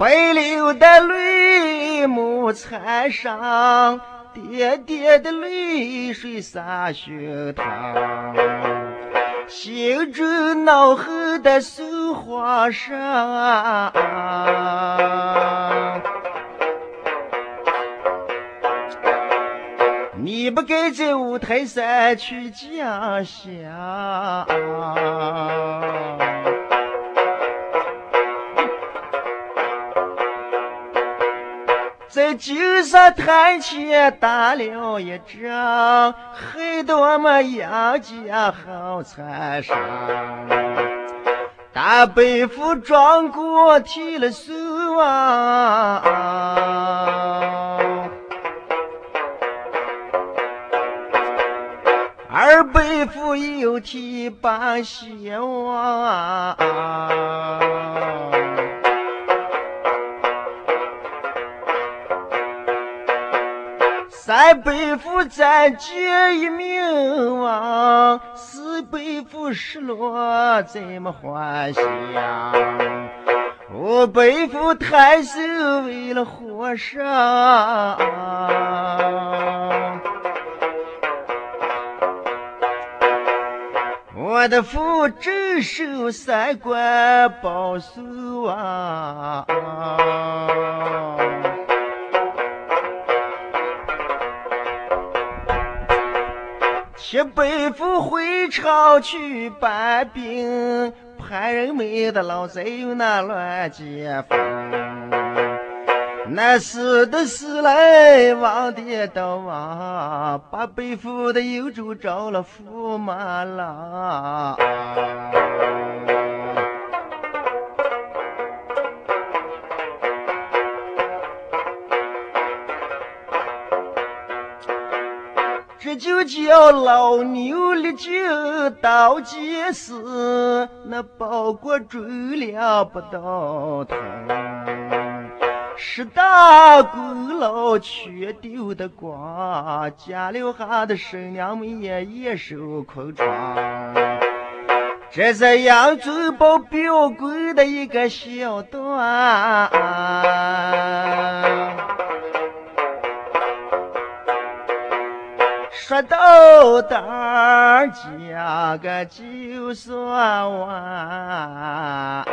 奔流的泪目残伤，爹爹的泪水洒胸膛，心中恼恨的受皇上。你不该在五台山去讲香。在酒上谈钱打了一仗，害得我们杨家好惨伤。大伯父庄过提了手啊，二伯父又提把希望。三伯父暂见一命亡，四背负失落怎么还乡？我背负太守为了皇上，我的父镇守三关保守啊。七伯父回朝去搬兵，潘仁美的老贼又那乱箭锋。那死的死来，亡的都亡，把北府的幽州招了驸马郎。就叫老牛立就到街市，那包裹追了不到头。十大功劳全丢的光，家留下的婶娘们也一手空床。这是扬州保表哥的一个小段。说到大家个就算完。